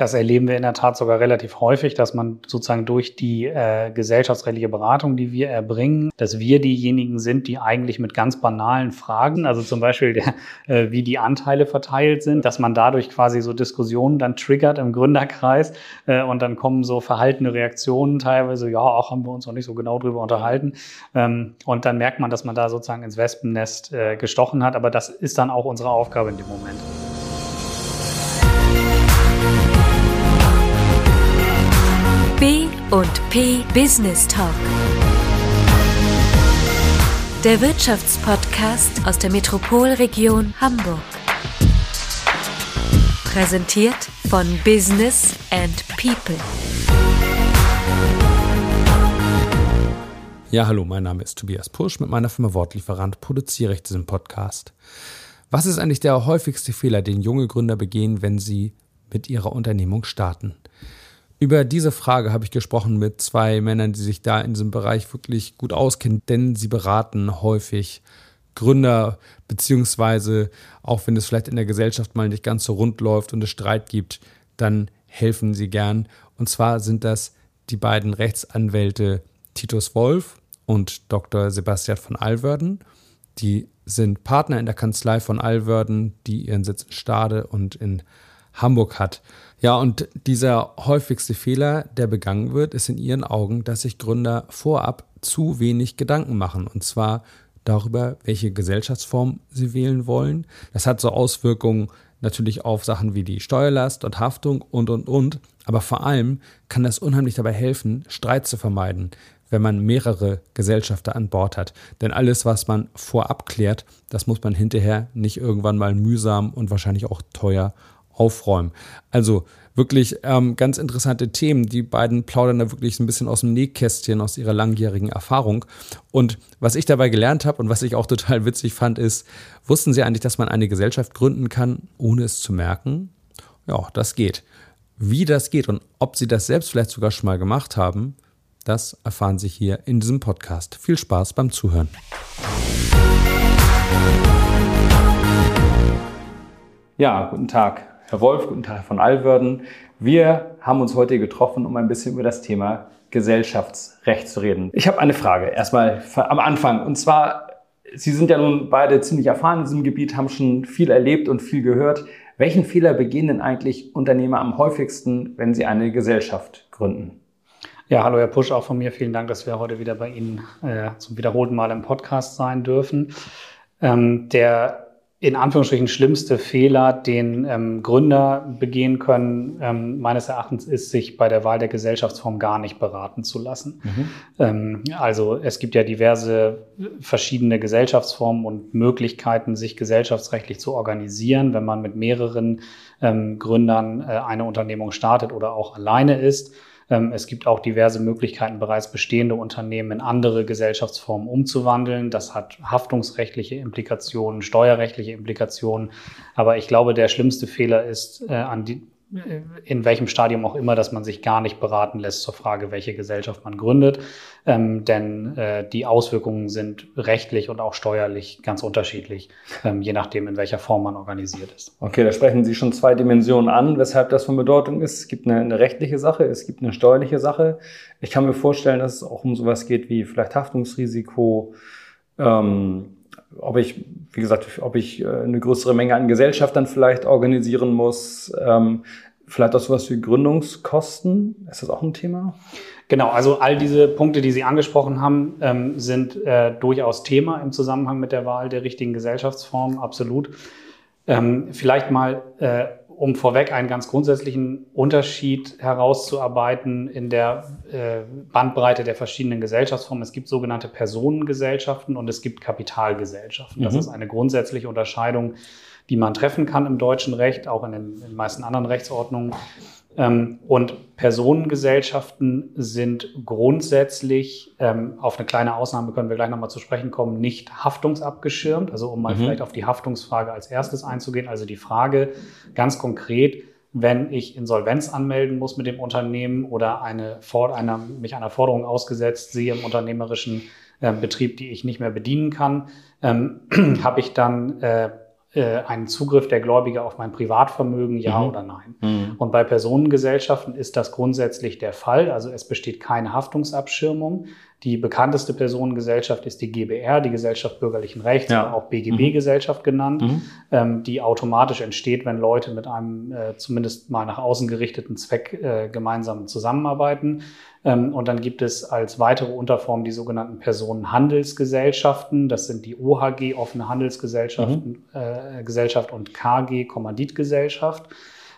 Das erleben wir in der Tat sogar relativ häufig, dass man sozusagen durch die äh, gesellschaftsrechtliche Beratung, die wir erbringen, dass wir diejenigen sind, die eigentlich mit ganz banalen Fragen, also zum Beispiel der, äh, wie die Anteile verteilt sind, dass man dadurch quasi so Diskussionen dann triggert im Gründerkreis äh, und dann kommen so verhaltene Reaktionen teilweise, ja, auch haben wir uns noch nicht so genau drüber unterhalten. Ähm, und dann merkt man, dass man da sozusagen ins Wespennest äh, gestochen hat. Aber das ist dann auch unsere Aufgabe in dem Moment. B und P Business Talk. Der Wirtschaftspodcast aus der Metropolregion Hamburg. Präsentiert von Business and People. Ja, hallo, mein Name ist Tobias Pusch. Mit meiner Firma Wortlieferant produziere ich diesen Podcast. Was ist eigentlich der häufigste Fehler, den junge Gründer begehen, wenn sie mit ihrer Unternehmung starten? Über diese Frage habe ich gesprochen mit zwei Männern, die sich da in diesem Bereich wirklich gut auskennen, denn sie beraten häufig Gründer, beziehungsweise auch wenn es vielleicht in der Gesellschaft mal nicht ganz so rund läuft und es Streit gibt, dann helfen sie gern. Und zwar sind das die beiden Rechtsanwälte Titus Wolf und Dr. Sebastian von Alverden. Die sind Partner in der Kanzlei von Alverden, die ihren Sitz in Stade und in Hamburg hat. Ja, und dieser häufigste Fehler, der begangen wird, ist in ihren Augen, dass sich Gründer vorab zu wenig Gedanken machen. Und zwar darüber, welche Gesellschaftsform sie wählen wollen. Das hat so Auswirkungen natürlich auf Sachen wie die Steuerlast und Haftung und, und, und. Aber vor allem kann das unheimlich dabei helfen, Streit zu vermeiden, wenn man mehrere Gesellschafter an Bord hat. Denn alles, was man vorab klärt, das muss man hinterher nicht irgendwann mal mühsam und wahrscheinlich auch teuer aufräumen. Also wirklich ähm, ganz interessante Themen. Die beiden plaudern da wirklich ein bisschen aus dem Nähkästchen, aus ihrer langjährigen Erfahrung. Und was ich dabei gelernt habe und was ich auch total witzig fand, ist, wussten Sie eigentlich, dass man eine Gesellschaft gründen kann, ohne es zu merken? Ja, das geht. Wie das geht und ob Sie das selbst vielleicht sogar schon mal gemacht haben, das erfahren Sie hier in diesem Podcast. Viel Spaß beim Zuhören. Ja, guten Tag. Herr Wolf, guten Tag von Allwörden. Wir haben uns heute getroffen, um ein bisschen über das Thema Gesellschaftsrecht zu reden. Ich habe eine Frage erstmal am Anfang. Und zwar, Sie sind ja nun beide ziemlich erfahren in diesem Gebiet, haben schon viel erlebt und viel gehört. Welchen Fehler begehen denn eigentlich Unternehmer am häufigsten, wenn sie eine Gesellschaft gründen? Ja, hallo Herr Pusch, auch von mir vielen Dank, dass wir heute wieder bei Ihnen äh, zum wiederholten Mal im Podcast sein dürfen. Ähm, der in Anführungsstrichen schlimmste Fehler, den ähm, Gründer begehen können, ähm, meines Erachtens ist, sich bei der Wahl der Gesellschaftsform gar nicht beraten zu lassen. Mhm. Ähm, also es gibt ja diverse verschiedene Gesellschaftsformen und Möglichkeiten, sich gesellschaftsrechtlich zu organisieren, wenn man mit mehreren ähm, Gründern äh, eine Unternehmung startet oder auch alleine ist. Ähm, es gibt auch diverse Möglichkeiten, bereits bestehende Unternehmen in andere Gesellschaftsformen umzuwandeln. Das hat haftungsrechtliche Implikationen, steuerrechtliche Implikationen. Aber ich glaube, der schlimmste Fehler ist, äh, an die, in welchem Stadium auch immer, dass man sich gar nicht beraten lässt zur Frage, welche Gesellschaft man gründet. Ähm, denn äh, die Auswirkungen sind rechtlich und auch steuerlich ganz unterschiedlich, ähm, je nachdem, in welcher Form man organisiert ist. Okay, da sprechen Sie schon zwei Dimensionen an, weshalb das von Bedeutung ist. Es gibt eine, eine rechtliche Sache, es gibt eine steuerliche Sache. Ich kann mir vorstellen, dass es auch um sowas geht wie vielleicht Haftungsrisiko, ähm, ob ich, wie gesagt, ob ich äh, eine größere Menge an Gesellschaftern vielleicht organisieren muss, ähm, vielleicht auch sowas wie Gründungskosten. Ist das auch ein Thema? Genau, also all diese Punkte, die Sie angesprochen haben, ähm, sind äh, durchaus Thema im Zusammenhang mit der Wahl der richtigen Gesellschaftsform, absolut. Ähm, vielleicht mal äh, um vorweg einen ganz grundsätzlichen Unterschied herauszuarbeiten in der äh, Bandbreite der verschiedenen Gesellschaftsformen. Es gibt sogenannte Personengesellschaften und es gibt Kapitalgesellschaften. Das mhm. ist eine grundsätzliche Unterscheidung, die man treffen kann im deutschen Recht, auch in den, in den meisten anderen Rechtsordnungen. Ähm, und Personengesellschaften sind grundsätzlich, ähm, auf eine kleine Ausnahme können wir gleich nochmal zu sprechen kommen, nicht haftungsabgeschirmt. Also um mal mhm. vielleicht auf die Haftungsfrage als erstes einzugehen. Also die Frage ganz konkret, wenn ich Insolvenz anmelden muss mit dem Unternehmen oder eine, einer, mich einer Forderung ausgesetzt sehe im unternehmerischen äh, Betrieb, die ich nicht mehr bedienen kann, ähm, habe ich dann äh, äh, einen Zugriff der Gläubiger auf mein Privatvermögen, ja mhm. oder nein. Mhm. Und bei Personengesellschaften ist das grundsätzlich der Fall. Also es besteht keine Haftungsabschirmung. Die bekannteste Personengesellschaft ist die GBR, die Gesellschaft bürgerlichen Rechts, ja. auch BGB-Gesellschaft mhm. genannt, mhm. ähm, die automatisch entsteht, wenn Leute mit einem äh, zumindest mal nach außen gerichteten Zweck äh, gemeinsam zusammenarbeiten. Ähm, und dann gibt es als weitere Unterform die sogenannten Personenhandelsgesellschaften. Das sind die OHG, offene Handelsgesellschaften, mhm. äh, Gesellschaft und KG, Kommanditgesellschaft.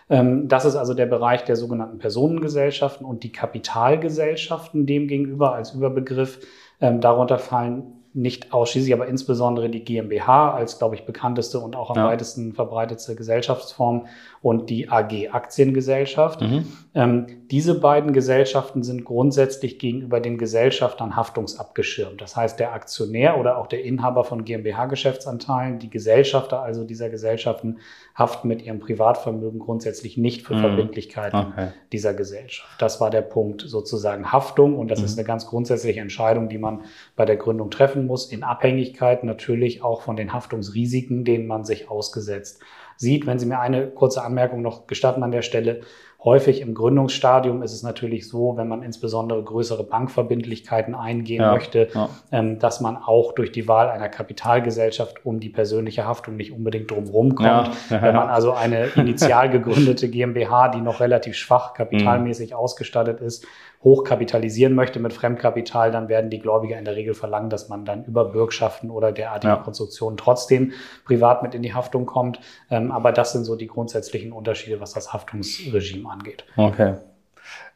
Ähm, das ist also der Bereich der sogenannten Personengesellschaften und die Kapitalgesellschaften demgegenüber als Überbegriff. Ähm, darunter fallen nicht ausschließlich, aber insbesondere die GmbH als, glaube ich, bekannteste und auch am ja. weitesten verbreitetste Gesellschaftsform und die AG Aktiengesellschaft. Mhm. Ähm, diese beiden Gesellschaften sind grundsätzlich gegenüber den Gesellschaftern haftungsabgeschirmt. Das heißt, der Aktionär oder auch der Inhaber von GmbH-Geschäftsanteilen, die Gesellschafter also dieser Gesellschaften, haften mit ihrem Privatvermögen grundsätzlich nicht für mhm. Verbindlichkeiten okay. dieser Gesellschaft. Das war der Punkt sozusagen Haftung und das mhm. ist eine ganz grundsätzliche Entscheidung, die man bei der Gründung treffen muss, in Abhängigkeit natürlich auch von den Haftungsrisiken, denen man sich ausgesetzt sieht. Wenn Sie mir eine kurze Anmerkung noch gestatten an der Stelle, Häufig im Gründungsstadium ist es natürlich so, wenn man insbesondere größere Bankverbindlichkeiten eingehen ja, möchte, ja. Ähm, dass man auch durch die Wahl einer Kapitalgesellschaft um die persönliche Haftung nicht unbedingt drumherum kommt. Ja, wenn man also eine initial gegründete GmbH, die noch relativ schwach kapitalmäßig mhm. ausgestattet ist, hochkapitalisieren möchte mit Fremdkapital, dann werden die Gläubiger in der Regel verlangen, dass man dann über Bürgschaften oder derartige ja. Konstruktionen trotzdem privat mit in die Haftung kommt. Ähm, aber das sind so die grundsätzlichen Unterschiede, was das Haftungsregime angeht. Okay.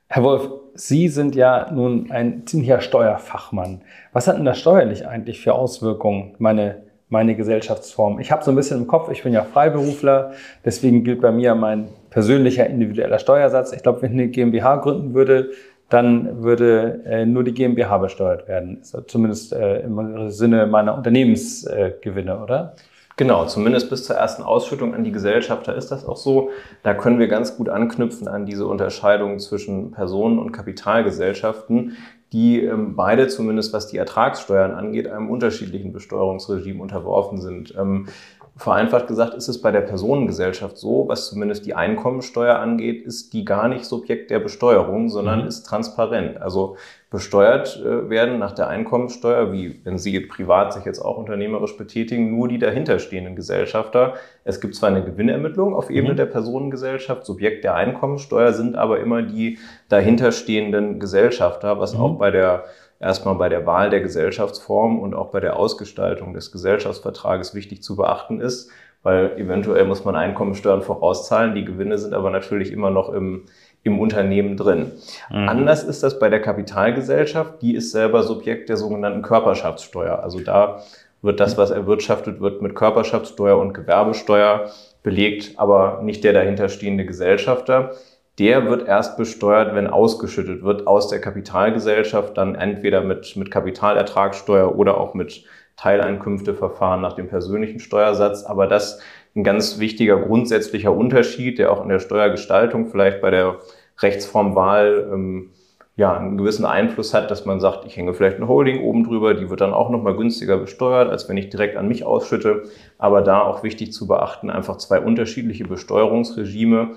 Herr Wolf, Sie sind ja nun ein ziemlicher Steuerfachmann. Was hat denn das steuerlich eigentlich für Auswirkungen, meine, meine Gesellschaftsform? Ich habe so ein bisschen im Kopf, ich bin ja Freiberufler, deswegen gilt bei mir mein persönlicher individueller Steuersatz. Ich glaube, wenn ich eine GmbH gründen würde, dann würde äh, nur die GmbH besteuert werden. Zumindest äh, im Sinne meiner Unternehmensgewinne, äh, oder? Genau, zumindest bis zur ersten Ausschüttung an die Gesellschafter ist das auch so. Da können wir ganz gut anknüpfen an diese Unterscheidung zwischen Personen- und Kapitalgesellschaften, die ähm, beide, zumindest was die Ertragssteuern angeht, einem unterschiedlichen Besteuerungsregime unterworfen sind. Ähm, Vereinfacht gesagt ist es bei der Personengesellschaft so, was zumindest die Einkommensteuer angeht, ist die gar nicht Subjekt der Besteuerung, sondern mhm. ist transparent. Also besteuert äh, werden nach der Einkommensteuer, wie wenn Sie privat sich jetzt auch unternehmerisch betätigen, nur die dahinterstehenden Gesellschafter. Es gibt zwar eine Gewinnermittlung auf Ebene mhm. der Personengesellschaft, Subjekt der Einkommensteuer sind aber immer die dahinterstehenden Gesellschafter, was mhm. auch bei der erstmal bei der Wahl der Gesellschaftsform und auch bei der Ausgestaltung des Gesellschaftsvertrages wichtig zu beachten ist, weil eventuell muss man Einkommensteuern vorauszahlen, die Gewinne sind aber natürlich immer noch im, im Unternehmen drin. Mhm. Anders ist das bei der Kapitalgesellschaft, die ist selber Subjekt der sogenannten Körperschaftssteuer. Also da wird das, was erwirtschaftet wird, mit Körperschaftssteuer und Gewerbesteuer belegt, aber nicht der dahinterstehende Gesellschafter der wird erst besteuert, wenn ausgeschüttet wird aus der Kapitalgesellschaft, dann entweder mit, mit Kapitalertragssteuer oder auch mit Teileinkünfteverfahren nach dem persönlichen Steuersatz. Aber das ein ganz wichtiger grundsätzlicher Unterschied, der auch in der Steuergestaltung vielleicht bei der Rechtsformwahl ähm, ja, einen gewissen Einfluss hat, dass man sagt, ich hänge vielleicht eine Holding oben drüber, die wird dann auch nochmal günstiger besteuert, als wenn ich direkt an mich ausschütte. Aber da auch wichtig zu beachten, einfach zwei unterschiedliche Besteuerungsregime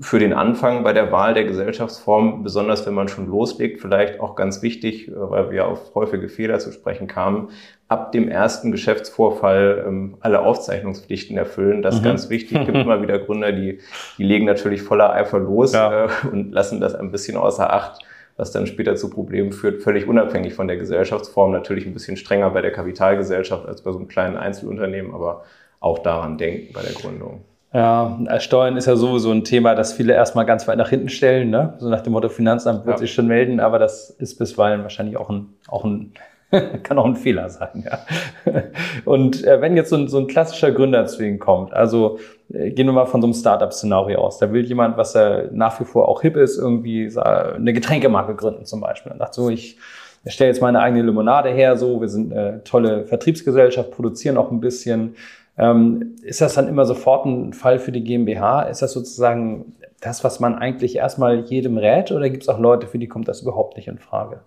für den Anfang bei der Wahl der Gesellschaftsform, besonders wenn man schon loslegt, vielleicht auch ganz wichtig, äh, weil wir auf häufige Fehler zu sprechen kamen, ab dem ersten Geschäftsvorfall ähm, alle Aufzeichnungspflichten erfüllen. Das ist mhm. ganz wichtig. Es gibt immer wieder Gründer, die, die legen natürlich voller Eifer los ja. äh, und lassen das ein bisschen außer Acht, was dann später zu Problemen führt, völlig unabhängig von der Gesellschaftsform. Natürlich ein bisschen strenger bei der Kapitalgesellschaft als bei so einem kleinen Einzelunternehmen, aber auch daran denken bei der Gründung. Ja, Steuern ist ja sowieso ein Thema, das viele erstmal ganz weit nach hinten stellen. Ne? So nach dem Motto, Finanzamt wird ja. sich schon melden, aber das ist bisweilen wahrscheinlich auch ein, auch ein kann auch ein Fehler sein. Ja. Und äh, wenn jetzt so ein, so ein klassischer Gründer zu Ihnen kommt, also äh, gehen wir mal von so einem Startup-Szenario aus, da will jemand, was er nach wie vor auch hip ist, irgendwie eine Getränkemarke gründen zum Beispiel. Und sagt so, ich stelle jetzt meine eigene Limonade her, so, wir sind eine tolle Vertriebsgesellschaft, produzieren auch ein bisschen, ähm, ist das dann immer sofort ein Fall für die GmbH? Ist das sozusagen das, was man eigentlich erstmal jedem rät oder gibt es auch Leute, für die kommt das überhaupt nicht in Frage?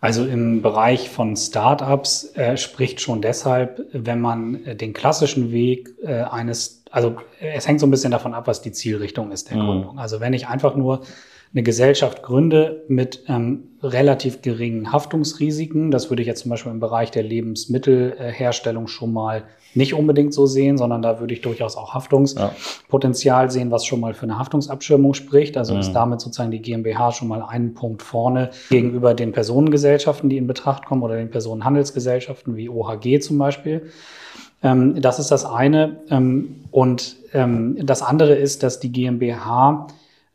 Also im Bereich von Startups äh, spricht schon deshalb, wenn man äh, den klassischen Weg äh, eines, also es hängt so ein bisschen davon ab, was die Zielrichtung ist der mhm. Gründung. Also wenn ich einfach nur eine Gesellschaft gründe mit ähm, relativ geringen Haftungsrisiken, das würde ich jetzt zum Beispiel im Bereich der Lebensmittelherstellung schon mal nicht unbedingt so sehen, sondern da würde ich durchaus auch Haftungspotenzial ja. sehen, was schon mal für eine Haftungsabschirmung spricht. Also mhm. ist damit sozusagen die GmbH schon mal einen Punkt vorne gegenüber den Personengesellschaften, die in Betracht kommen oder den Personenhandelsgesellschaften wie OHG zum Beispiel. Ähm, das ist das eine. Ähm, und ähm, das andere ist, dass die GmbH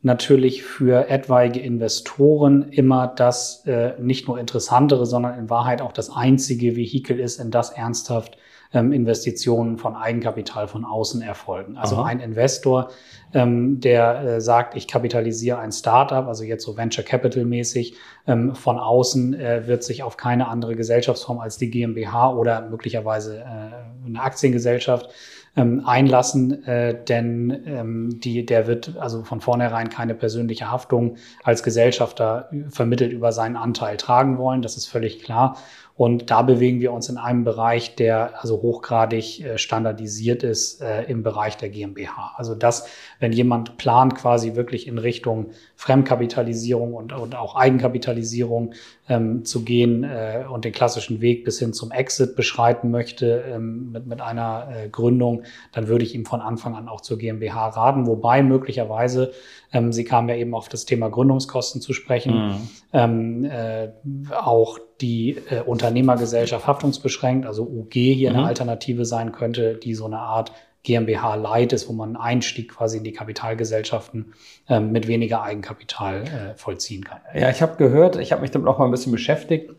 natürlich für etwaige Investoren immer das äh, nicht nur interessantere, sondern in Wahrheit auch das einzige Vehikel ist, in das ernsthaft ähm, Investitionen von Eigenkapital von außen erfolgen. Also Aha. ein Investor, ähm, der äh, sagt, ich kapitalisiere ein Startup, also jetzt so Venture Capital mäßig, ähm, von außen äh, wird sich auf keine andere Gesellschaftsform als die GmbH oder möglicherweise äh, eine Aktiengesellschaft ähm, einlassen, äh, denn ähm, die, der wird also von vornherein keine persönliche Haftung als Gesellschafter vermittelt über seinen Anteil tragen wollen. Das ist völlig klar. Und da bewegen wir uns in einem Bereich, der also hochgradig äh, standardisiert ist äh, im Bereich der GmbH. Also das, wenn jemand plant, quasi wirklich in Richtung Fremdkapitalisierung und, und auch Eigenkapitalisierung ähm, zu gehen äh, und den klassischen Weg bis hin zum Exit beschreiten möchte ähm, mit, mit einer äh, Gründung, dann würde ich ihm von Anfang an auch zur GmbH raten. Wobei möglicherweise, ähm, Sie kamen ja eben auf das Thema Gründungskosten zu sprechen, mhm. ähm, äh, auch die äh, Unternehmergesellschaft haftungsbeschränkt, also UG hier mhm. eine Alternative sein könnte, die so eine Art GmbH Light ist, wo man einen Einstieg quasi in die Kapitalgesellschaften ähm, mit weniger Eigenkapital äh, vollziehen kann. Ja, ich habe gehört, ich habe mich damit auch mal ein bisschen beschäftigt,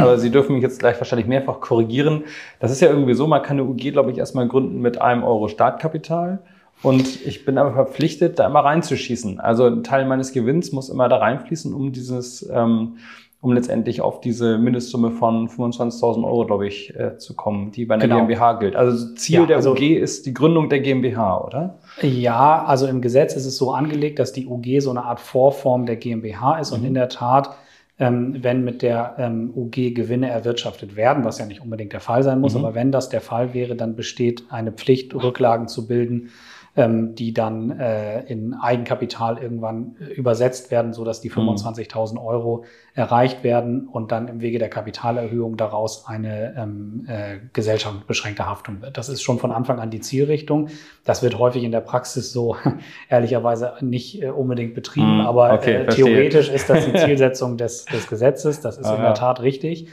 aber Sie dürfen mich jetzt gleich wahrscheinlich mehrfach korrigieren. Das ist ja irgendwie so, man kann eine UG, glaube ich, erstmal gründen mit einem Euro Startkapital. Und ich bin aber verpflichtet, da immer reinzuschießen. Also ein Teil meines Gewinns muss immer da reinfließen, um dieses ähm, um letztendlich auf diese Mindestsumme von 25.000 Euro, glaube ich, äh, zu kommen, die bei einer genau. GmbH gilt. Also Ziel ja, der also, UG ist die Gründung der GmbH, oder? Ja, also im Gesetz ist es so angelegt, dass die UG so eine Art Vorform der GmbH ist mhm. und in der Tat ähm, wenn mit der ähm, UG Gewinne erwirtschaftet werden, was ja nicht unbedingt der Fall sein muss, mhm. aber wenn das der Fall wäre, dann besteht eine Pflicht, Rücklagen zu bilden ähm, die dann äh, in Eigenkapital irgendwann äh, übersetzt werden, so dass die 25.000 mhm. Euro erreicht werden und dann im Wege der Kapitalerhöhung daraus eine ähm, äh, Gesellschaft mit beschränkter Haftung wird. Das ist schon von Anfang an die Zielrichtung. Das wird häufig in der Praxis so ehrlicherweise nicht äh, unbedingt betrieben, mhm. aber okay, äh, theoretisch ist das die Zielsetzung des, des Gesetzes. Das ist ah, in der Tat richtig.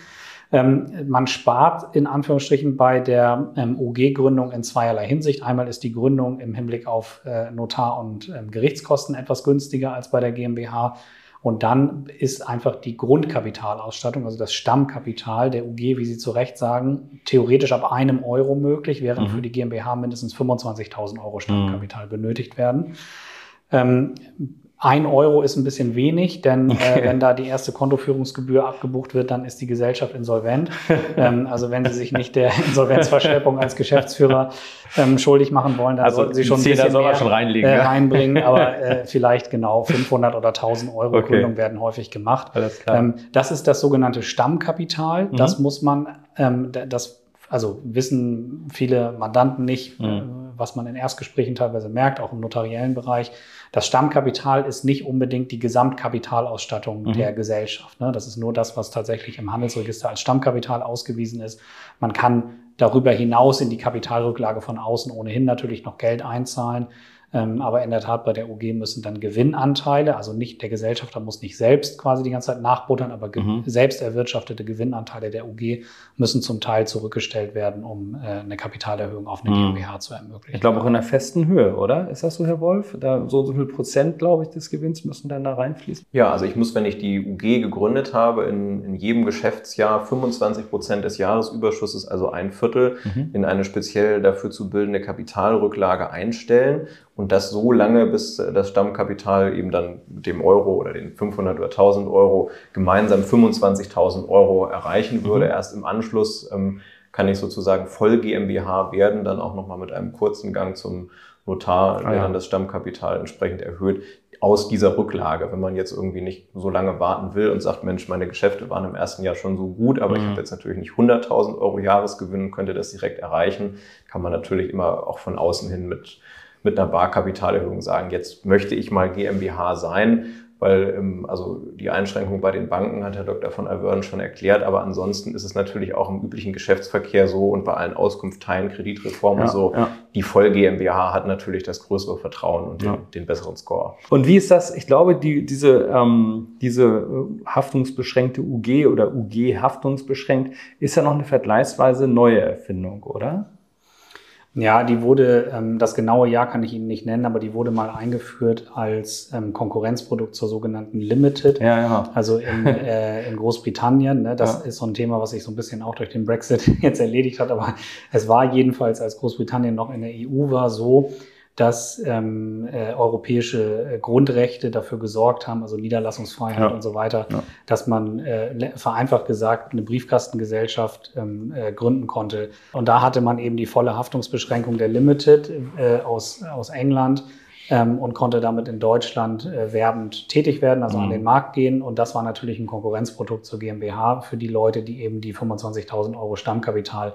Ähm, man spart in Anführungsstrichen bei der ähm, OG-Gründung in zweierlei Hinsicht. Einmal ist die Gründung im Hinblick auf äh, Notar- und ähm, Gerichtskosten etwas günstiger als bei der GmbH. Und dann ist einfach die Grundkapitalausstattung, also das Stammkapital der UG, wie Sie zu Recht sagen, theoretisch ab einem Euro möglich, während mhm. für die GmbH mindestens 25.000 Euro Stammkapital mhm. benötigt werden. Ähm, ein Euro ist ein bisschen wenig, denn äh, okay. äh, wenn da die erste Kontoführungsgebühr abgebucht wird, dann ist die Gesellschaft insolvent. ähm, also wenn Sie sich nicht der Insolvenzverschleppung als Geschäftsführer ähm, schuldig machen wollen, dann also sollten Sie schon ein bisschen mehr schon reinlegen, äh, reinbringen. Aber äh, vielleicht genau 500 oder 1000 Euro okay. Gründung werden häufig gemacht. Alles klar. Ähm, das ist das sogenannte Stammkapital. Mhm. Das muss man, ähm, das also wissen viele Mandanten nicht, mhm. Was man in Erstgesprächen teilweise merkt, auch im notariellen Bereich. Das Stammkapital ist nicht unbedingt die Gesamtkapitalausstattung mhm. der Gesellschaft. Ne? Das ist nur das, was tatsächlich im Handelsregister als Stammkapital ausgewiesen ist. Man kann darüber hinaus in die Kapitalrücklage von außen ohnehin natürlich noch Geld einzahlen. Ähm, aber in der Tat bei der UG müssen dann Gewinnanteile, also nicht der Gesellschafter muss nicht selbst quasi die ganze Zeit nachbuttern, aber mhm. selbst erwirtschaftete Gewinnanteile der UG müssen zum Teil zurückgestellt werden, um äh, eine Kapitalerhöhung auf eine mhm. GmbH zu ermöglichen. Ich glaube auch in einer festen Höhe, oder? Ist das so, Herr Wolf? Da so so viel Prozent, glaube ich, des Gewinns müssen dann da reinfließen. Ja, also ich muss, wenn ich die UG gegründet habe, in, in jedem Geschäftsjahr 25 Prozent des Jahresüberschusses, also ein Viertel, mhm. in eine speziell dafür zu bildende Kapitalrücklage einstellen und das so lange, bis das Stammkapital eben dann mit dem Euro oder den 500 oder 1000 Euro gemeinsam 25.000 Euro erreichen würde. Mhm. Erst im Anschluss ähm, kann ich sozusagen voll GmbH werden, dann auch nochmal mit einem kurzen Gang zum Notar, der ah, ja. dann das Stammkapital entsprechend erhöht. aus dieser Rücklage, wenn man jetzt irgendwie nicht so lange warten will und sagt, Mensch, meine Geschäfte waren im ersten Jahr schon so gut, aber mhm. ich habe jetzt natürlich nicht 100.000 Euro Jahresgewinn und könnte das direkt erreichen, kann man natürlich immer auch von außen hin mit, mit einer Barkapitalerhöhung sagen, jetzt möchte ich mal GmbH sein weil ähm, also die Einschränkung bei den Banken hat Herr Dr. von Alverden schon erklärt, aber ansonsten ist es natürlich auch im üblichen Geschäftsverkehr so und bei allen Auskunftsteilen, Kreditreformen ja, so, ja. die Voll GmbH hat natürlich das größere Vertrauen und den, ja. den besseren Score. Und wie ist das? Ich glaube, die, diese, ähm, diese äh, haftungsbeschränkte UG oder UG haftungsbeschränkt ist ja noch eine vergleichsweise neue Erfindung, oder? Ja, die wurde, ähm, das genaue Jahr kann ich Ihnen nicht nennen, aber die wurde mal eingeführt als ähm, Konkurrenzprodukt zur sogenannten Limited. Ja, ja. Also in, äh, in Großbritannien. Ne? Das ja. ist so ein Thema, was sich so ein bisschen auch durch den Brexit jetzt erledigt hat. Aber es war jedenfalls, als Großbritannien noch in der EU war, so, dass ähm, äh, europäische äh, Grundrechte dafür gesorgt haben, also Niederlassungsfreiheit ja. und so weiter, ja. dass man äh, vereinfacht gesagt eine Briefkastengesellschaft ähm, äh, gründen konnte. Und da hatte man eben die volle Haftungsbeschränkung der Limited äh, aus, aus England ähm, und konnte damit in Deutschland äh, werbend tätig werden, also mhm. an den Markt gehen. Und das war natürlich ein Konkurrenzprodukt zur GmbH für die Leute, die eben die 25.000 Euro Stammkapital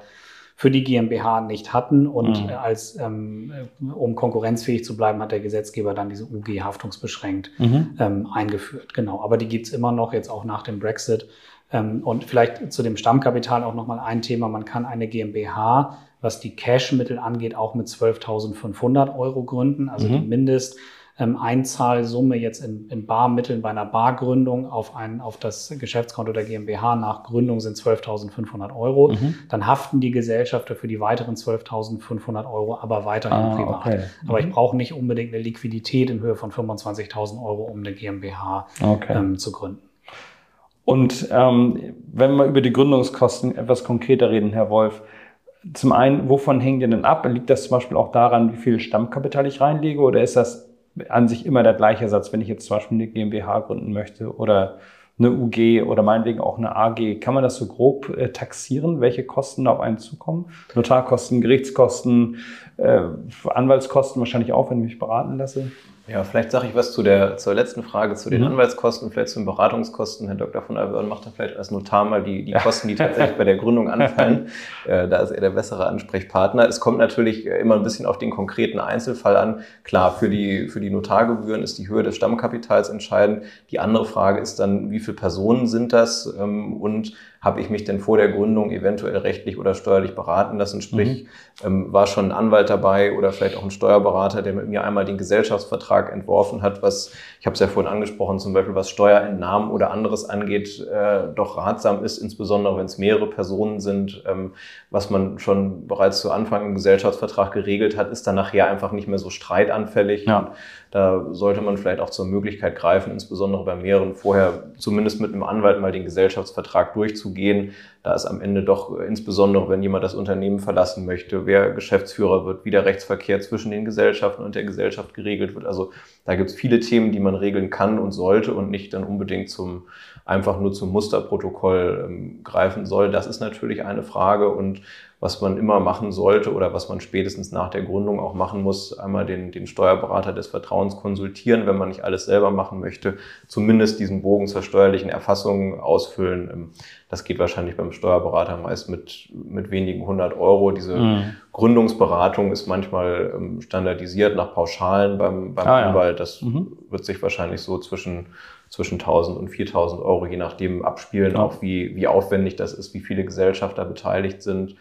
für die GmbH nicht hatten. Und mhm. als ähm, um konkurrenzfähig zu bleiben, hat der Gesetzgeber dann diese UG haftungsbeschränkt mhm. ähm, eingeführt. Genau. Aber die gibt's immer noch, jetzt auch nach dem Brexit. Ähm, und vielleicht zu dem Stammkapital auch nochmal ein Thema. Man kann eine GmbH, was die Cashmittel angeht, auch mit 12.500 Euro gründen. Also mhm. die Mindest ähm, Einzahlsumme jetzt in, in Barmitteln bei einer Bargründung auf, ein, auf das Geschäftskonto der GmbH nach Gründung sind 12.500 Euro. Mhm. Dann haften die Gesellschafter für die weiteren 12.500 Euro aber weiterhin ah, privat. Okay. Mhm. Aber ich brauche nicht unbedingt eine Liquidität in Höhe von 25.000 Euro, um eine GmbH okay. ähm, zu gründen. Und ähm, wenn wir über die Gründungskosten etwas konkreter reden, Herr Wolf, zum einen, wovon hängen die denn ab? Liegt das zum Beispiel auch daran, wie viel Stammkapital ich reinlege oder ist das an sich immer der gleiche Satz, wenn ich jetzt zum Beispiel eine GmbH gründen möchte oder eine UG oder meinetwegen auch eine AG. Kann man das so grob äh, taxieren, welche Kosten auf einen zukommen? Notarkosten, Gerichtskosten, äh, Anwaltskosten wahrscheinlich auch, wenn ich mich beraten lasse? Ja, vielleicht sage ich was zu der, zur letzten Frage, zu den mhm. Anwaltskosten, vielleicht zu den Beratungskosten. Herr Dr. von Alvörn macht da vielleicht als Notar mal die, die Kosten, die tatsächlich bei der Gründung anfallen. äh, da ist er der bessere Ansprechpartner. Es kommt natürlich immer ein bisschen auf den konkreten Einzelfall an. Klar, für die, für die Notargebühren ist die Höhe des Stammkapitals entscheidend. Die andere Frage ist dann, wie viele Personen sind das ähm, und habe ich mich denn vor der Gründung eventuell rechtlich oder steuerlich beraten lassen? Sprich, mhm. ähm, war schon ein Anwalt dabei oder vielleicht auch ein Steuerberater, der mit mir einmal den Gesellschaftsvertrag entworfen hat, was, ich habe es ja vorhin angesprochen, zum Beispiel was Steuerentnahmen oder anderes angeht, äh, doch ratsam ist, insbesondere wenn es mehrere Personen sind. Ähm, was man schon bereits zu Anfang im Gesellschaftsvertrag geregelt hat, ist dann nachher einfach nicht mehr so streitanfällig. Ja. Da sollte man vielleicht auch zur Möglichkeit greifen, insbesondere bei mehreren vorher zumindest mit einem Anwalt mal den Gesellschaftsvertrag durchzugehen. Da ist am Ende doch, insbesondere wenn jemand das Unternehmen verlassen möchte, wer Geschäftsführer wird, wie der Rechtsverkehr zwischen den Gesellschaften und der Gesellschaft geregelt wird. Also da gibt es viele Themen, die man regeln kann und sollte und nicht dann unbedingt zum einfach nur zum Musterprotokoll ähm, greifen soll. Das ist natürlich eine Frage und was man immer machen sollte oder was man spätestens nach der Gründung auch machen muss, einmal den, den Steuerberater des Vertrauens konsultieren, wenn man nicht alles selber machen möchte, zumindest diesen Bogen zur steuerlichen Erfassung ausfüllen. Ähm, das geht wahrscheinlich beim Steuerberater meist mit, mit wenigen hundert Euro. Diese mhm. Gründungsberatung ist manchmal ähm, standardisiert nach Pauschalen beim, beim ah, Anwalt. Das mhm. wird sich wahrscheinlich so zwischen zwischen 1000 und 4000 Euro, je nachdem abspielen, ja. auch wie, wie aufwendig das ist, wie viele Gesellschafter beteiligt sind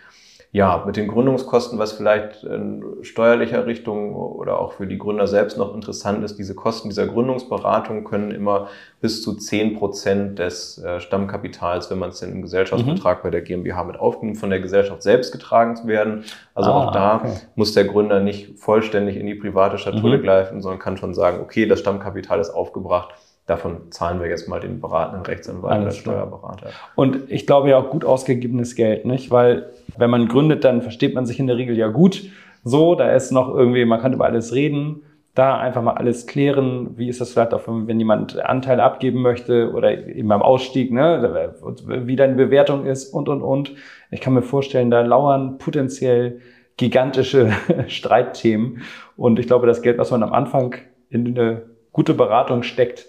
ja, mit den Gründungskosten, was vielleicht in steuerlicher Richtung oder auch für die Gründer selbst noch interessant ist, diese Kosten dieser Gründungsberatung können immer bis zu zehn Prozent des äh, Stammkapitals, wenn man es denn im Gesellschaftsbetrag mhm. bei der GmbH mit aufnimmt, von der Gesellschaft selbst getragen werden. Also ah, auch da okay. muss der Gründer nicht vollständig in die private Schatulle mhm. greifen, sondern kann schon sagen, okay, das Stammkapital ist aufgebracht davon zahlen wir jetzt mal den beratenden Rechtsanwalt oder Steuerberater. Und ich glaube ja auch gut ausgegebenes Geld, nicht? Weil wenn man gründet, dann versteht man sich in der Regel ja gut. So, da ist noch irgendwie, man kann über alles reden. Da einfach mal alles klären. Wie ist das vielleicht auch, wenn jemand Anteile abgeben möchte oder eben beim Ausstieg, ne? Wie deine Bewertung ist und, und, und. Ich kann mir vorstellen, da lauern potenziell gigantische Streitthemen. Und ich glaube, das Geld, was man am Anfang in eine gute Beratung steckt,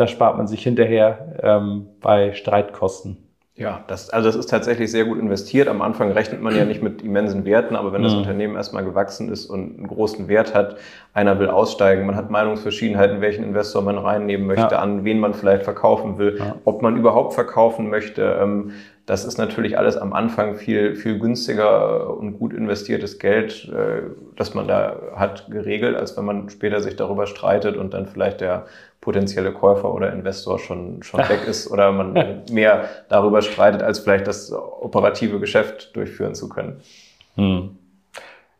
da spart man sich hinterher ähm, bei Streitkosten. Ja, das, also das ist tatsächlich sehr gut investiert. Am Anfang rechnet man ja nicht mit immensen Werten, aber wenn das mhm. Unternehmen erstmal gewachsen ist und einen großen Wert hat, einer will aussteigen, man hat Meinungsverschiedenheiten, welchen Investor man reinnehmen möchte, ja. an wen man vielleicht verkaufen will, ja. ob man überhaupt verkaufen möchte. Ähm, das ist natürlich alles am Anfang viel, viel günstiger und gut investiertes Geld, äh, das man da hat, geregelt, als wenn man später sich darüber streitet und dann vielleicht der potenzielle Käufer oder Investor schon, schon weg ist oder man mehr darüber streitet, als vielleicht das operative Geschäft durchführen zu können. Hm.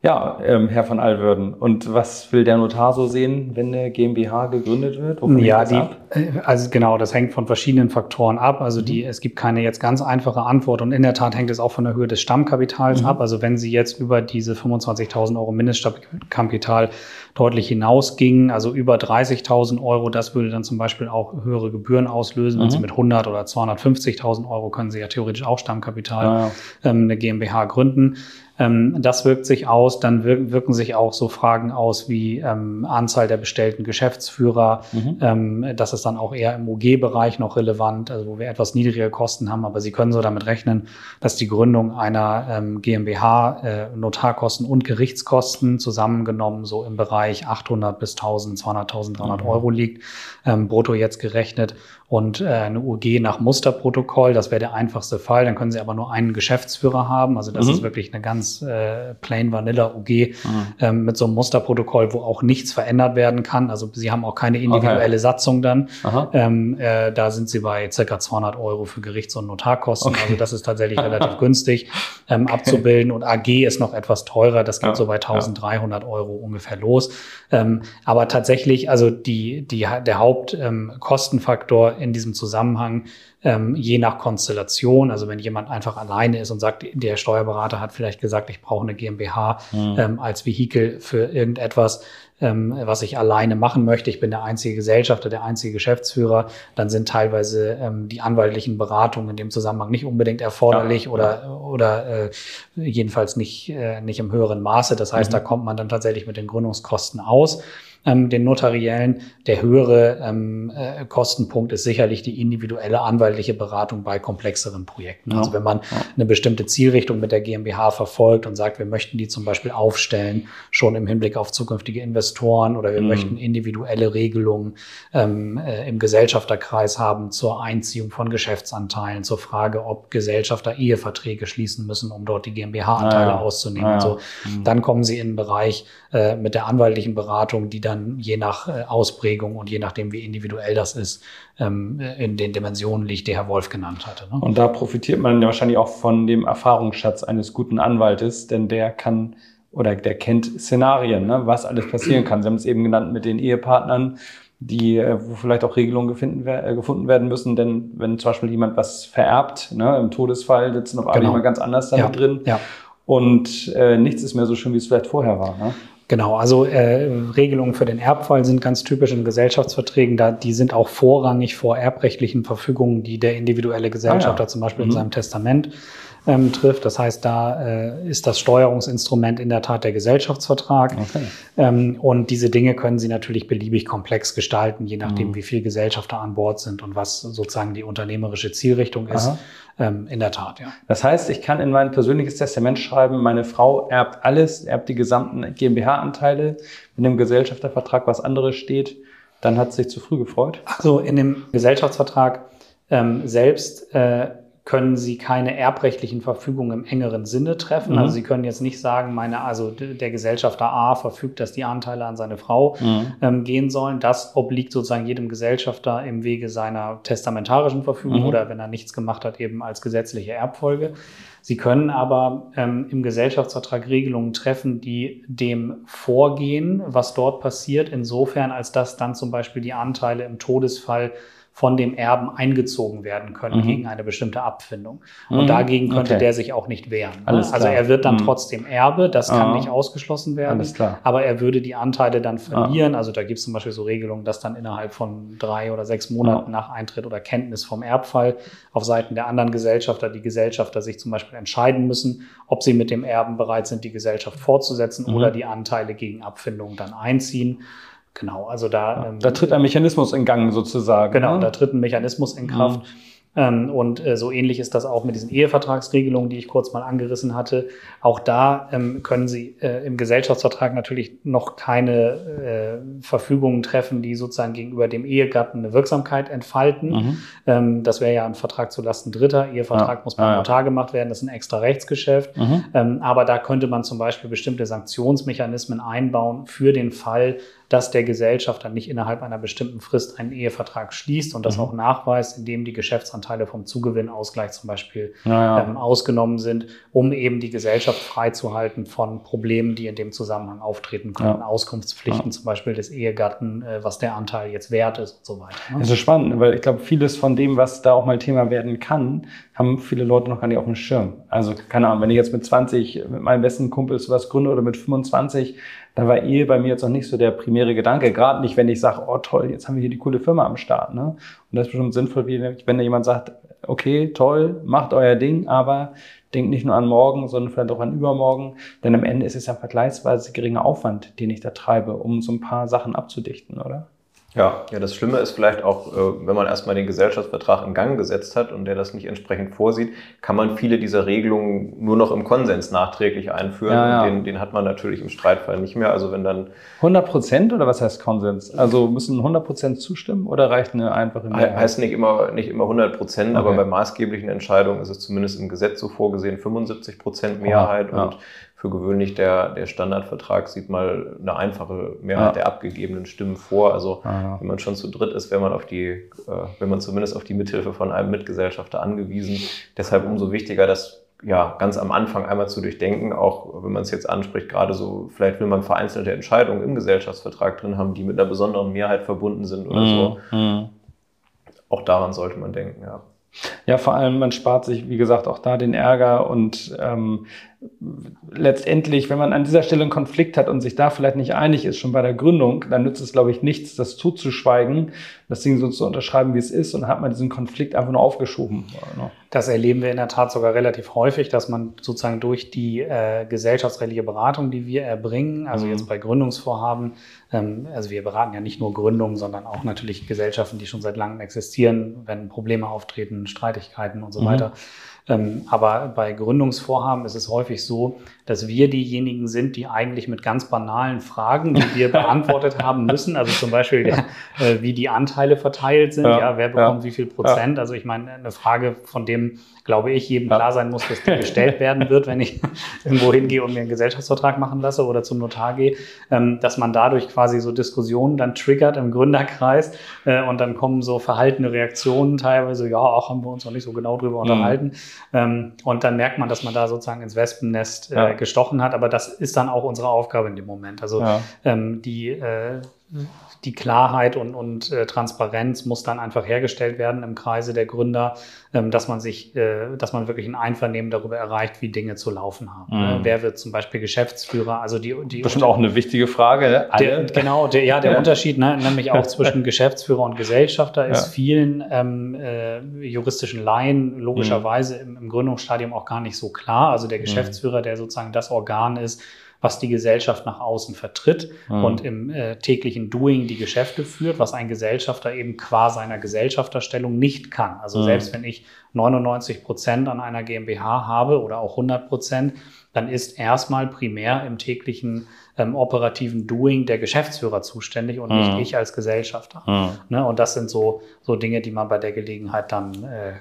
Ja, ähm, Herr von Allwürden. Und was will der Notar so sehen, wenn eine GmbH gegründet wird? Wovon ja, die, äh, also genau, das hängt von verschiedenen Faktoren ab. Also die, mhm. es gibt keine jetzt ganz einfache Antwort und in der Tat hängt es auch von der Höhe des Stammkapitals mhm. ab. Also wenn Sie jetzt über diese 25.000 Euro Mindeststammkapital deutlich hinausgingen, also über 30.000 Euro, das würde dann zum Beispiel auch höhere Gebühren auslösen. Mhm. Wenn Sie mit 100 oder 250.000 Euro können Sie ja theoretisch auch Stammkapital ja, ja. Ähm, eine GmbH gründen. Ähm, das wirkt sich aus. Dann wirken sich auch so Fragen aus wie ähm, Anzahl der bestellten Geschäftsführer. Mhm. Ähm, das ist dann auch eher im UG-Bereich noch relevant, also wo wir etwas niedrigere Kosten haben. Aber Sie können so damit rechnen, dass die Gründung einer GmbH äh, Notarkosten und Gerichtskosten zusammengenommen so im Bereich 800 bis 1000, 200, 1300 mhm. Euro liegt, brutto jetzt gerechnet und äh, eine UG nach Musterprotokoll. Das wäre der einfachste Fall. Dann können Sie aber nur einen Geschäftsführer haben. Also das mhm. ist wirklich eine ganz äh, plain vanilla UG mhm. ähm, mit so einem Musterprotokoll, wo auch nichts verändert werden kann. Also Sie haben auch keine individuelle okay. Satzung dann. Ähm, äh, da sind Sie bei circa 200 Euro für Gerichts- und Notarkosten. Okay. Also das ist tatsächlich relativ günstig ähm, okay. abzubilden. Und AG ist noch etwas teurer. Das geht ja. so bei 1300 ja. Euro ungefähr los. Ähm, aber tatsächlich, also die, die, der Hauptkostenfaktor in diesem Zusammenhang, ähm, je nach Konstellation. Also wenn jemand einfach alleine ist und sagt, der Steuerberater hat vielleicht gesagt, ich brauche eine GmbH mhm. ähm, als Vehikel für irgendetwas, ähm, was ich alleine machen möchte. Ich bin der einzige Gesellschafter, der einzige Geschäftsführer. Dann sind teilweise ähm, die anwaltlichen Beratungen in dem Zusammenhang nicht unbedingt erforderlich ja, oder, ja. oder äh, jedenfalls nicht, äh, nicht im höheren Maße. Das heißt, mhm. da kommt man dann tatsächlich mit den Gründungskosten aus ähm, den notariellen. Der höhere ähm, äh, Kostenpunkt ist sicherlich die individuelle anwaltliche Beratung bei komplexeren Projekten. Ja. Also wenn man ja. eine bestimmte Zielrichtung mit der GmbH verfolgt und sagt, wir möchten die zum Beispiel aufstellen, schon im Hinblick auf zukünftige Investoren oder wir mhm. möchten individuelle Regelungen ähm, äh, im Gesellschafterkreis haben zur Einziehung von Geschäftsanteilen, zur Frage, ob Gesellschafter Eheverträge schließen müssen, um dort die GmbH-Anteile ja. auszunehmen. So, mhm. Dann kommen sie in einen Bereich äh, mit der anwaltlichen Beratung, die dann dann je nach äh, Ausprägung und je nachdem, wie individuell das ist, ähm, in den Dimensionen liegt, die Herr Wolf genannt hatte. Ne? Und da profitiert man ja wahrscheinlich auch von dem Erfahrungsschatz eines guten Anwaltes, denn der kann oder der kennt Szenarien, ne, was alles passieren kann. Sie haben es eben genannt mit den Ehepartnern, die, äh, wo vielleicht auch Regelungen gefunden, äh, gefunden werden müssen. Denn wenn zum Beispiel jemand was vererbt, ne, im Todesfall sitzen auf einmal genau. ganz anders damit ja. drin. Ja. Und äh, nichts ist mehr so schön, wie es vielleicht vorher war. Ne? Genau, also äh, Regelungen für den Erbfall sind ganz typisch in Gesellschaftsverträgen. Da, die sind auch vorrangig vor erbrechtlichen Verfügungen, die der individuelle Gesellschafter ah, ja. zum Beispiel mhm. in seinem Testament ähm, trifft. Das heißt, da äh, ist das Steuerungsinstrument in der Tat der Gesellschaftsvertrag. Okay. Ähm, und diese Dinge können Sie natürlich beliebig komplex gestalten, je nachdem, mhm. wie viele Gesellschafter an Bord sind und was sozusagen die unternehmerische Zielrichtung ist. Ähm, in der Tat, ja. Das heißt, ich kann in mein persönliches Testament schreiben, meine Frau erbt alles, erbt die gesamten GmbH-Anteile. Wenn im Gesellschaftervertrag was anderes steht, dann hat sie sich zu früh gefreut. Also in dem Gesellschaftsvertrag ähm, selbst äh, können Sie keine erbrechtlichen Verfügungen im engeren Sinne treffen. Mhm. Also Sie können jetzt nicht sagen, meine, also der Gesellschafter A verfügt, dass die Anteile an seine Frau mhm. ähm, gehen sollen. Das obliegt sozusagen jedem Gesellschafter im Wege seiner testamentarischen Verfügung mhm. oder wenn er nichts gemacht hat, eben als gesetzliche Erbfolge. Sie können aber ähm, im Gesellschaftsvertrag Regelungen treffen, die dem vorgehen, was dort passiert, insofern als dass dann zum Beispiel die Anteile im Todesfall von dem Erben eingezogen werden können mhm. gegen eine bestimmte Abfindung. Und mhm. dagegen könnte okay. der sich auch nicht wehren. Ne? Alles also er wird dann mhm. trotzdem Erbe, das kann nicht ausgeschlossen werden. Aber er würde die Anteile dann verlieren. Ah. Also da gibt es zum Beispiel so Regelungen, dass dann innerhalb von drei oder sechs Monaten nach Eintritt oder Kenntnis vom Erbfall auf Seiten der anderen Gesellschafter die Gesellschafter sich zum Beispiel entscheiden müssen, ob sie mit dem Erben bereit sind, die Gesellschaft fortzusetzen mhm. oder die Anteile gegen Abfindung dann einziehen. Genau, also da. Ähm, da tritt ein Mechanismus in Gang sozusagen. Genau, ne? da tritt ein Mechanismus in Kraft. Mhm ähm, und äh, so ähnlich ist das auch mit diesen Ehevertragsregelungen, die ich kurz mal angerissen hatte. Auch da ähm, können Sie äh, im Gesellschaftsvertrag natürlich noch keine äh, Verfügungen treffen, die sozusagen gegenüber dem Ehegatten eine Wirksamkeit entfalten. Mhm. Ähm, das wäre ja ein Vertrag zulasten Dritter. Ehevertrag ja. muss beim Notar ja. gemacht werden. Das ist ein extra Rechtsgeschäft. Mhm. aber da könnte man zum Beispiel bestimmte Sanktionsmechanismen einbauen für den Fall, dass der Gesellschafter nicht innerhalb einer bestimmten Frist einen Ehevertrag schließt und das mhm. auch nachweist, indem die Geschäftsanteile vom Zugewinnausgleich zum Beispiel ja, Ähm, ausgenommen sind, um eben die Gesellschaft freizuhalten von Problemen, die in dem Zusammenhang auftreten können. Ja. Auskunftspflichten ja. zum Beispiel des Ehegatten, äh, was der Anteil jetzt wert ist und so weiter. Ne? Das ist spannend, weil ich glaube, vieles von dem, was da auch mal Thema werden kann, haben viele Leute noch gar nicht auf dem Schirm. Also keine Ahnung, wenn ich jetzt mit 20 mit meinem besten Kumpel was gründe oder mit 25, da war Ehe bei mir jetzt noch nicht so der primäre Gedanke. Gerade nicht, wenn ich sage, oh toll, jetzt haben wir hier die coole Firma am Start. Ne? Und das ist bestimmt sinnvoll, wenn da jemand sagt, okay, toll, macht euer Ding, aber denkt nicht nur an morgen, sondern vielleicht auch an übermorgen. Denn am Ende ist es ja vergleichsweise geringer Aufwand, den ich da treibe, um so ein paar Sachen abzudichten, oder? Ja, ja, das Schlimme ist vielleicht auch, äh, wenn man erstmal den Gesellschaftsvertrag in Gang gesetzt hat und der das nicht entsprechend vorsieht, kann man viele dieser Regelungen nur noch im Konsens nachträglich einführen. Ja, ja. Den, den hat man natürlich im Streitfall nicht mehr. Also wenn dann 100 Prozent oder was heißt Konsens? Also müssen 100 Prozent zustimmen oder reicht eine einfache Mehrheit? Heißt nicht immer nicht immer 100 Prozent, okay. aber bei maßgeblichen Entscheidungen ist es zumindest im Gesetz so vorgesehen 75 Prozent Mehrheit ja, und für gewöhnlich der, der Standardvertrag sieht mal eine einfache Mehrheit ja. der abgegebenen Stimmen vor. Also ja. wenn man schon zu dritt ist, wäre man auf die, äh, wenn man zumindest auf die Mithilfe von einem Mitgesellschafter angewiesen. Deshalb umso wichtiger, das ja ganz am Anfang einmal zu durchdenken, auch wenn man es jetzt anspricht, gerade so, vielleicht will man vereinzelte Entscheidungen im Gesellschaftsvertrag drin haben, die mit einer besonderen Mehrheit verbunden sind oder mhm. so. Mhm. Auch daran sollte man denken, ja. Ja, vor allem, man spart sich, wie gesagt, auch da den Ärger und ähm, letztendlich, wenn man an dieser Stelle einen Konflikt hat und sich da vielleicht nicht einig ist, schon bei der Gründung, dann nützt es, glaube ich, nichts, das zuzuschweigen, das Ding so zu unterschreiben, wie es ist und hat man diesen Konflikt einfach nur aufgeschoben. Das erleben wir in der Tat sogar relativ häufig, dass man sozusagen durch die äh, gesellschaftsrechtliche Beratung, die wir erbringen, also mhm. jetzt bei Gründungsvorhaben, ähm, also wir beraten ja nicht nur Gründungen, sondern auch natürlich Gesellschaften, die schon seit langem existieren, wenn Probleme auftreten, Streitigkeiten und so mhm. weiter aber bei Gründungsvorhaben ist es häufig so, dass wir diejenigen sind, die eigentlich mit ganz banalen Fragen, die wir beantwortet haben müssen, also zum Beispiel, ja, äh, wie die Anteile verteilt sind, ja, ja wer bekommt ja, wie viel Prozent. Also ich meine, eine Frage, von dem, glaube ich, jedem klar sein muss, dass die gestellt werden wird, wenn ich irgendwo hingehe und mir einen Gesellschaftsvertrag machen lasse oder zum Notar gehe, ähm, dass man dadurch quasi so Diskussionen dann triggert im Gründerkreis äh, und dann kommen so verhaltene Reaktionen teilweise, ja, auch haben wir uns noch nicht so genau drüber mhm. unterhalten. Mhm. und dann merkt man, dass man da sozusagen ins Wespennest äh, gestochen hat. Aber das ist dann auch unsere Aufgabe in dem Moment. Also ja. ähm, die, äh, die Klarheit und, und äh, Transparenz muss dann einfach hergestellt werden im Kreise der Gründer, ähm, dass man sich, äh, dass man wirklich ein Einvernehmen darüber erreicht, wie Dinge zu laufen haben. Ne? Mhm. wer wird zum Beispiel Geschäftsführer? Also die, die Bestimmt auch eine wichtige Frage. Ne? Der, genau, der, ja, der ja. Unterschied, ne, nämlich auch zwischen Geschäftsführer und Gesellschafter, ist ja. vielen ähm, äh, juristischen Laien logischerweise mhm. im, im Gründungsstadium auch gar nicht so klar. Also der mhm. Geschäftsführer, der sozusagen das Organ ist, was die Gesellschaft nach außen vertritt mhm. und im äh, täglichen Doing die Geschäfte führt, was ein Gesellschafter eben qua seiner Gesellschafterstellung nicht kann. Also mhm. selbst wenn ich 99 Prozent an einer GmbH habe oder auch 100 Prozent, dann ist erstmal primär im täglichen ähm, operativen Doing der Geschäftsführer zuständig und mhm. nicht ich als Gesellschafter. Mhm. Ne? Und das sind so, so Dinge, die man bei der Gelegenheit dann äh,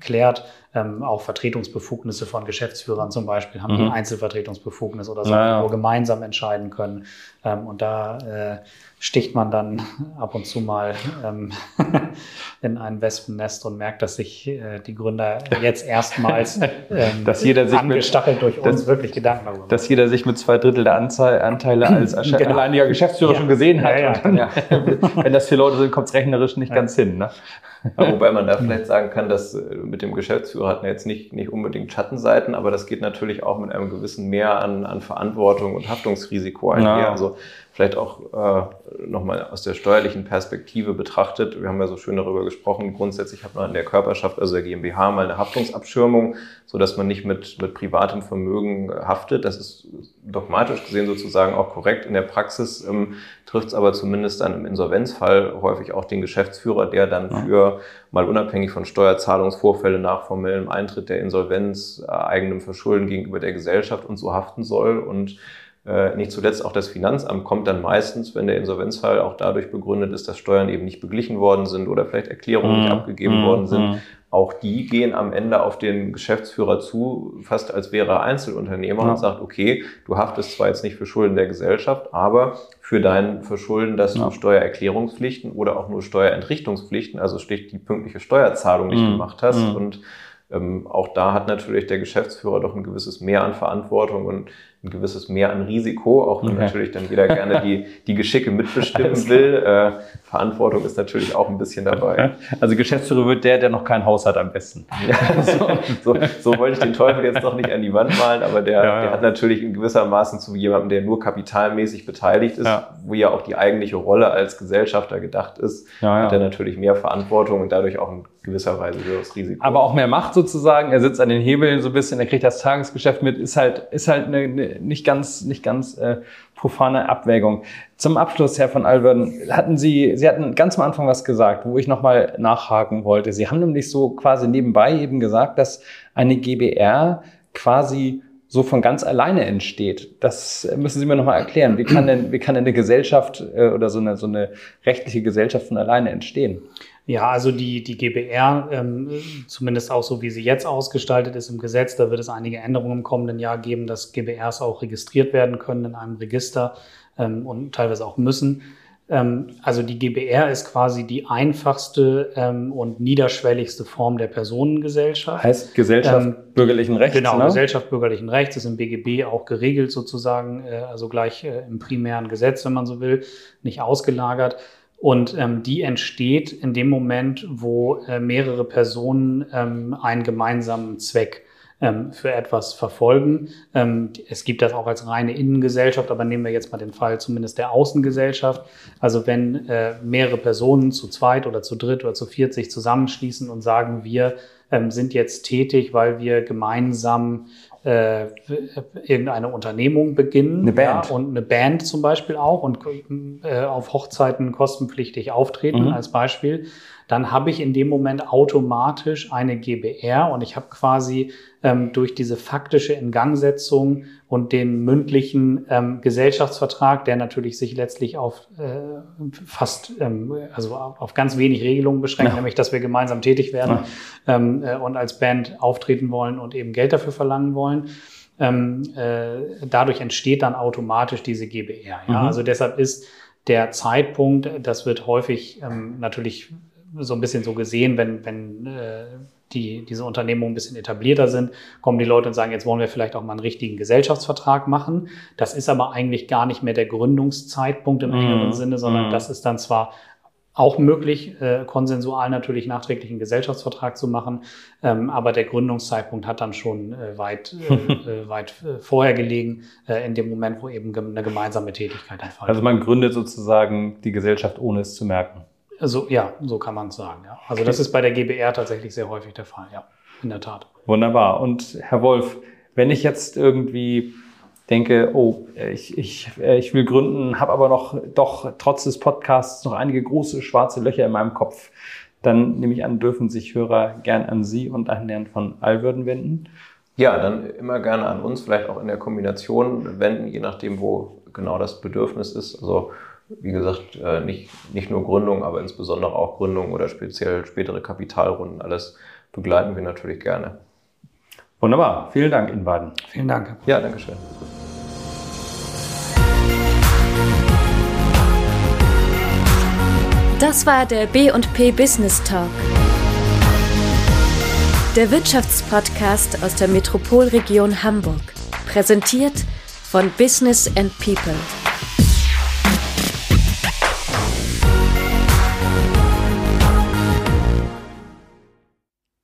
klärt. Ähm, auch Vertretungsbefugnisse von Geschäftsführern zum Beispiel haben mhm. die Einzelvertretungsbefugnis oder so, naja. wo gemeinsam entscheiden können. Ähm, und da äh, sticht man dann ab und zu mal ähm, in ein Wespennest und merkt, dass sich äh, die Gründer jetzt erstmals ähm, dass jeder sich angestachelt mit, durch uns dass, wirklich Gedanken darüber macht. Dass jeder sich mit zwei Drittel der Anzahl, Anteile als genau. alleiniger Geschäftsführer ja. schon gesehen hat. Ja, ja, dann, ja. Wenn das vier Leute sind, kommt es rechnerisch nicht ganz hin. Ne? Wobei man da vielleicht sagen kann, dass äh, mit dem Geschäftsführer hat man jetzt nicht, nicht unbedingt Schattenseiten, aber das geht natürlich auch mit einem gewissen Mehr an, an Verantwortung und Haftungsrisiko einher. Ja. Also vielleicht auch äh, nochmal aus der steuerlichen Perspektive betrachtet. Wir haben ja so schön darüber gesprochen. Grundsätzlich hat man in der Körperschaft, also der GmbH, mal eine Haftungsabschirmung, so dass man nicht mit, mit privatem Vermögen haftet. Das ist dogmatisch gesehen sozusagen auch korrekt. In der Praxis ähm, trifft es aber zumindest dann im Insolvenzfall häufig auch den Geschäftsführer, der dann für mal unabhängig von Steuerzahlungsvorfällen nach formellem Eintritt der Insolvenz, äh, eigenem Verschulden gegenüber der Gesellschaft und so haften soll und äh, nicht zuletzt auch das Finanzamt kommt dann meistens, wenn der Insolvenzfall auch dadurch begründet ist, dass Steuern eben nicht beglichen worden sind oder vielleicht Erklärungen nicht mhm. abgegeben worden sind. Mhm. Auch die gehen am Ende auf den Geschäftsführer zu, fast als wäre er Einzelunternehmer ja. und sagt, okay, du haftest zwar jetzt nicht für Schulden der Gesellschaft, aber für dein Verschulden, dass ja. du Steuererklärungspflichten oder auch nur Steuerentrichtungspflichten, also schlicht die pünktliche Steuerzahlung nicht mhm. gemacht hast. Mhm. Und ähm, auch da hat natürlich der Geschäftsführer doch ein gewisses Mehr an Verantwortung und ein gewisses Mehr an Risiko, auch wenn okay. natürlich dann jeder gerne die, die Geschicke mitbestimmen will. Äh, Verantwortung ist natürlich auch ein bisschen dabei. Also Geschäftsführer wird der, der noch kein Haus hat am besten. Ja, so, so, so wollte ich den Teufel jetzt noch nicht an die Wand malen, aber der, ja, ja. der hat natürlich in gewissermaßen zu jemandem, der nur kapitalmäßig beteiligt ist, wo ja auch die eigentliche Rolle als Gesellschafter gedacht ist, hat er natürlich mehr Verantwortung und dadurch auch in gewisser Weise höheres Risiko. Aber auch mehr Macht sozusagen. Er sitzt an den Hebeln so ein bisschen, er kriegt das Tagesgeschäft mit, ist halt, ist halt eine, eine nicht ganz, nicht ganz äh, profane Abwägung. Zum Abschluss, Herr von Alverden, hatten Sie, Sie hatten ganz am Anfang was gesagt, wo ich nochmal nachhaken wollte. Sie haben nämlich so quasi nebenbei eben gesagt, dass eine GBR quasi so von ganz alleine entsteht. Das müssen Sie mir nochmal erklären. Wie kann denn, wie kann denn eine Gesellschaft äh, oder so eine, so eine rechtliche Gesellschaft von alleine entstehen? Ja, also die, die GBR, ähm, zumindest auch so wie sie jetzt ausgestaltet ist im Gesetz, da wird es einige Änderungen im kommenden Jahr geben, dass GBRs auch registriert werden können in einem Register ähm, und teilweise auch müssen. Ähm, also die GBR ist quasi die einfachste ähm, und niederschwelligste Form der Personengesellschaft. Heißt Gesellschaft ähm, bürgerlichen Rechts. Genau, ne? Gesellschaft bürgerlichen Rechts ist im BGB auch geregelt sozusagen, äh, also gleich äh, im primären Gesetz, wenn man so will, nicht ausgelagert. Und ähm, die entsteht in dem Moment, wo äh, mehrere Personen ähm, einen gemeinsamen Zweck ähm, für etwas verfolgen. Ähm, es gibt das auch als reine Innengesellschaft, aber nehmen wir jetzt mal den Fall zumindest der Außengesellschaft. Also wenn äh, mehrere Personen zu zweit oder zu dritt oder zu viert sich zusammenschließen und sagen, wir ähm, sind jetzt tätig, weil wir gemeinsam äh, irgendeine Unternehmung beginnen. Eine Band. Ja, und eine Band zum Beispiel auch und äh, auf Hochzeiten kostenpflichtig auftreten mhm. als Beispiel dann habe ich in dem Moment automatisch eine GBR und ich habe quasi ähm, durch diese faktische Ingangsetzung und den mündlichen ähm, Gesellschaftsvertrag, der natürlich sich letztlich auf äh, fast, ähm, also auf ganz wenig Regelungen beschränkt, ja. nämlich dass wir gemeinsam tätig werden ja. ähm, äh, und als Band auftreten wollen und eben Geld dafür verlangen wollen. Ähm, äh, dadurch entsteht dann automatisch diese GBR. Ja? Mhm. Also deshalb ist der Zeitpunkt, das wird häufig ähm, natürlich so ein bisschen so gesehen, wenn, wenn äh, die, diese Unternehmungen ein bisschen etablierter sind, kommen die Leute und sagen, jetzt wollen wir vielleicht auch mal einen richtigen Gesellschaftsvertrag machen. Das ist aber eigentlich gar nicht mehr der Gründungszeitpunkt im engeren mm. Sinne, sondern mm. das ist dann zwar auch möglich, äh, konsensual natürlich nachträglich einen Gesellschaftsvertrag zu machen, ähm, aber der Gründungszeitpunkt hat dann schon äh, weit, äh, äh weit äh, vorher gelegen, äh, in dem Moment, wo eben eine gemeinsame Tätigkeit erfolgt. Also man gründet sozusagen die Gesellschaft, ohne es zu merken. Also ja, so kann man es sagen. Ja. Also das ist bei der GBR tatsächlich sehr häufig der Fall, ja, in der Tat. Wunderbar. Und Herr Wolf, wenn ich jetzt irgendwie denke, oh, ich, ich, ich will gründen, habe aber noch doch trotz des Podcasts noch einige große schwarze Löcher in meinem Kopf, dann nehme ich an, dürfen sich Hörer gern an Sie und an Herrn von Allwürden wenden. Ja, dann immer gerne an uns, vielleicht auch in der Kombination wenden, je nachdem, wo genau das Bedürfnis ist. Also wie gesagt, äh, nicht, nicht nur Gründung, aber insbesondere auch Gründung oder speziell spätere Kapitalrunden. Alles begleiten wir natürlich gerne. Wunderbar. Vielen Dank Ihnen beiden. Vielen Dank. Ja, danke schön. Das war der B&P Business Talk. Der Wirtschaftspodcast aus der Metropolregion Hamburg. Präsentiert von Business and People.